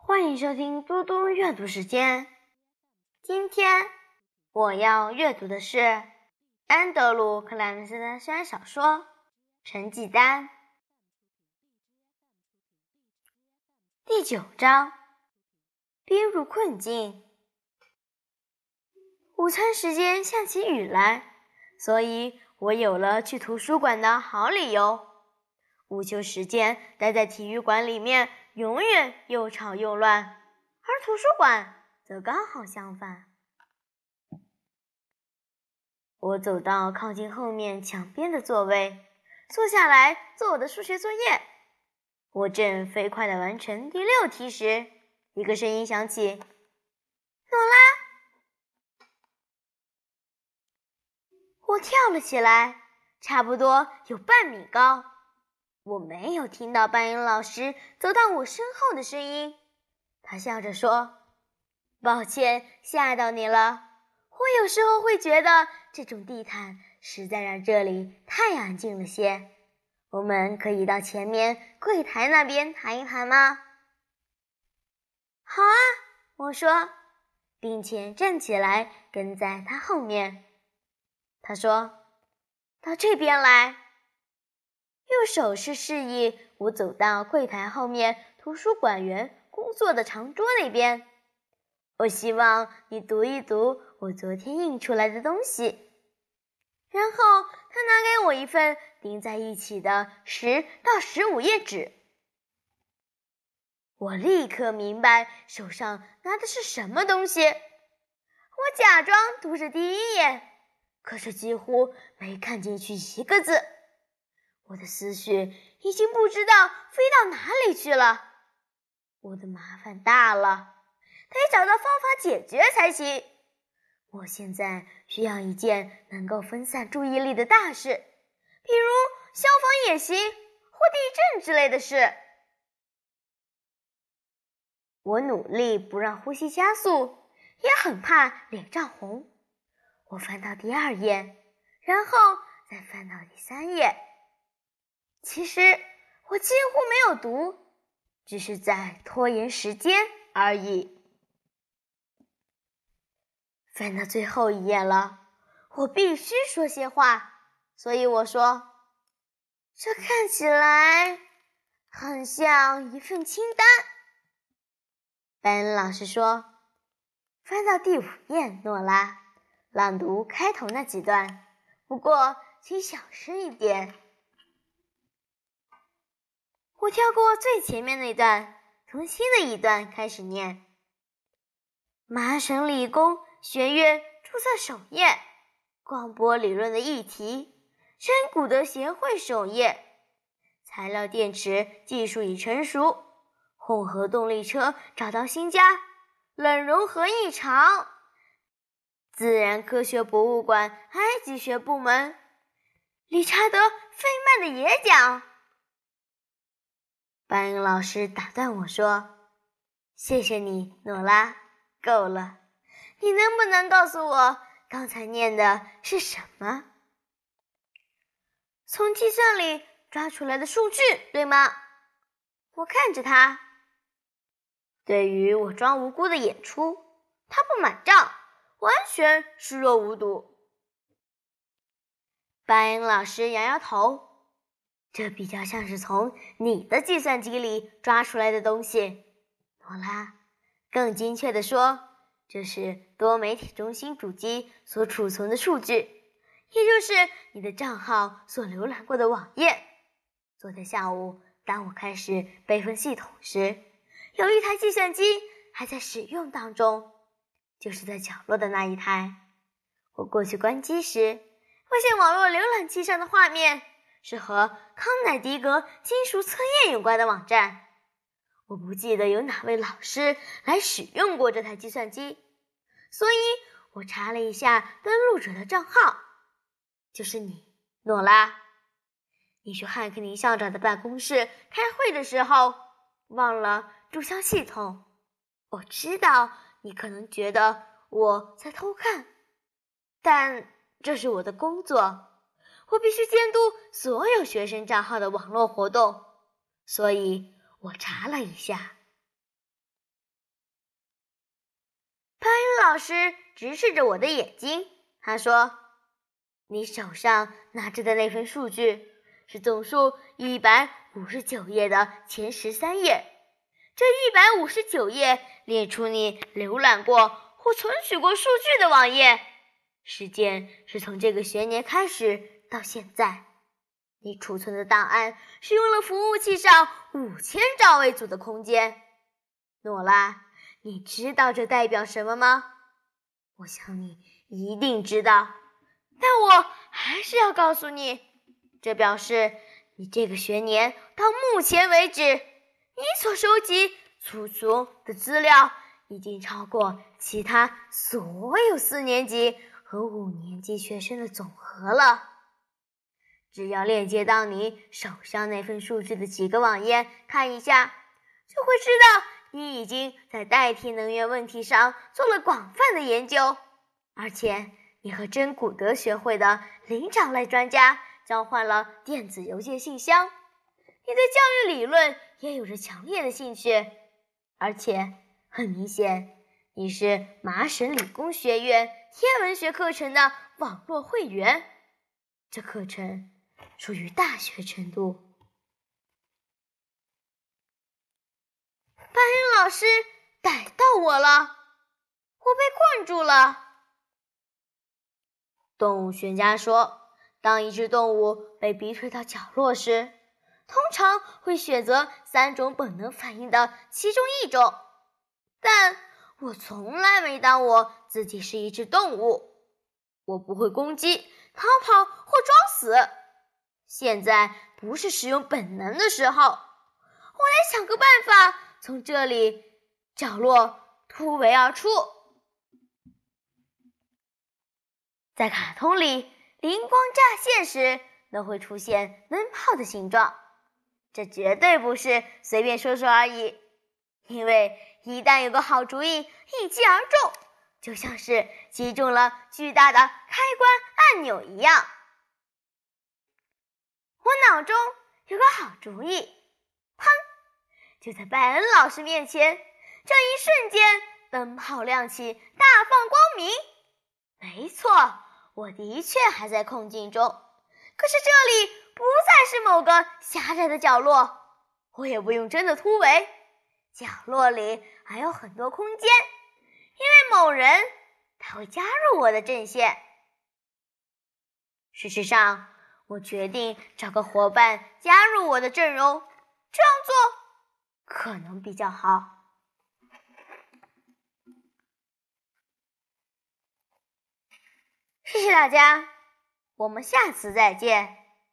欢迎收听嘟嘟阅读时间。今天我要阅读的是安德鲁·克莱门斯的小说《成绩单》第九章：逼入困境。午餐时间下起雨来，所以我有了去图书馆的好理由。午休时间待在体育馆里面。永远又吵又乱，而图书馆则刚好相反。我走到靠近后面墙边的座位，坐下来做我的数学作业。我正飞快地完成第六题时，一个声音响起：“诺拉！”我跳了起来，差不多有半米高。我没有听到班英老师走到我身后的声音，他笑着说：“抱歉，吓到你了。我有时候会觉得这种地毯实在让这里太安静了些。我们可以到前面柜台那边谈一谈吗？”“好啊。”我说，并且站起来跟在他后面。他说：“到这边来。”用手势示意我走到柜台后面图书馆员工作的长桌那边。我希望你读一读我昨天印出来的东西。然后他拿给我一份钉在一起的十到十五页纸。我立刻明白手上拿的是什么东西。我假装读着第一页，可是几乎没看进去一个字。我的思绪已经不知道飞到哪里去了，我的麻烦大了，得找到方法解决才行。我现在需要一件能够分散注意力的大事，比如消防演习或地震之类的事。我努力不让呼吸加速，也很怕脸涨红。我翻到第二页，然后再翻到第三页。其实我几乎没有读，只是在拖延时间而已。翻到最后一页了，我必须说些话，所以我说：“这看起来很像一份清单。”班恩老师说：“翻到第五页，诺拉，朗读开头那几段，不过请小声一点。”我跳过最前面那段，从新的一段开始念。麻省理工学院注册首页，广播理论的议题，真古德协会首页，材料电池技术已成熟，混合动力车找到新家，冷融合异常，自然科学博物馆埃及学部门，理查德费曼的演讲。班恩老师打断我说：“谢谢你，诺拉，够了。你能不能告诉我刚才念的是什么？从计算里抓出来的数据，对吗？”我看着他，对于我装无辜的演出，他不买账，完全视若无睹。班恩老师摇摇头。这比较像是从你的计算机里抓出来的东西，诺拉。更精确的说，这是多媒体中心主机所储存的数据，也就是你的账号所浏览过的网页。昨天下午，当我开始备份系统时，有一台计算机还在使用当中，就是在角落的那一台。我过去关机时，发现网络浏览器上的画面。是和康乃狄格金属测验有关的网站。我不记得有哪位老师来使用过这台计算机，所以我查了一下登录者的账号，就是你，诺拉。你去汉克尼校长的办公室开会的时候忘了注销系统。我知道你可能觉得我在偷看，但这是我的工作。我必须监督所有学生账号的网络活动，所以我查了一下。潘云老师直视着我的眼睛，他说：“你手上拿着的那份数据是总数一百五十九页的前十三页。这一百五十九页列出你浏览过或存取过数据的网页，时间是从这个学年开始到现在。你储存的档案是用了服务器上五千兆位组的空间。”诺拉。你知道这代表什么吗？我想你一定知道，但我还是要告诉你，这表示你这个学年到目前为止，你所收集储存的资料已经超过其他所有四年级和五年级学生的总和了。只要链接到你手上那份数据的几个网页看一下，就会知道。你已经在代替能源问题上做了广泛的研究，而且你和真古德学会的灵长类专家交换了电子邮件信箱。你对教育理论也有着强烈的兴趣，而且很明显，你是麻省理工学院天文学课程的网络会员。这课程属于大学程度。班云老师逮到我了，我被困住了。动物学家说，当一只动物被逼退到角落时，通常会选择三种本能反应的其中一种。但我从来没当我自己是一只动物，我不会攻击、逃跑或装死。现在不是使用本能的时候，我来想个办法。从这里角落突围而出，在卡通里灵光乍现时都会出现灯泡的形状，这绝对不是随便说说而已。因为一旦有个好主意一击而中，就像是击中了巨大的开关按钮一样。中有个好主意，砰！就在拜恩老师面前，这一瞬间，灯泡亮起，大放光明。没错，我的确还在困境中，可是这里不再是某个狭窄的角落，我也不用真的突围，角落里还有很多空间，因为某人他会加入我的阵线。事实上，我决定找个伙伴加入我的阵容，这样做。可能比较好。谢谢大家，我们下次再见。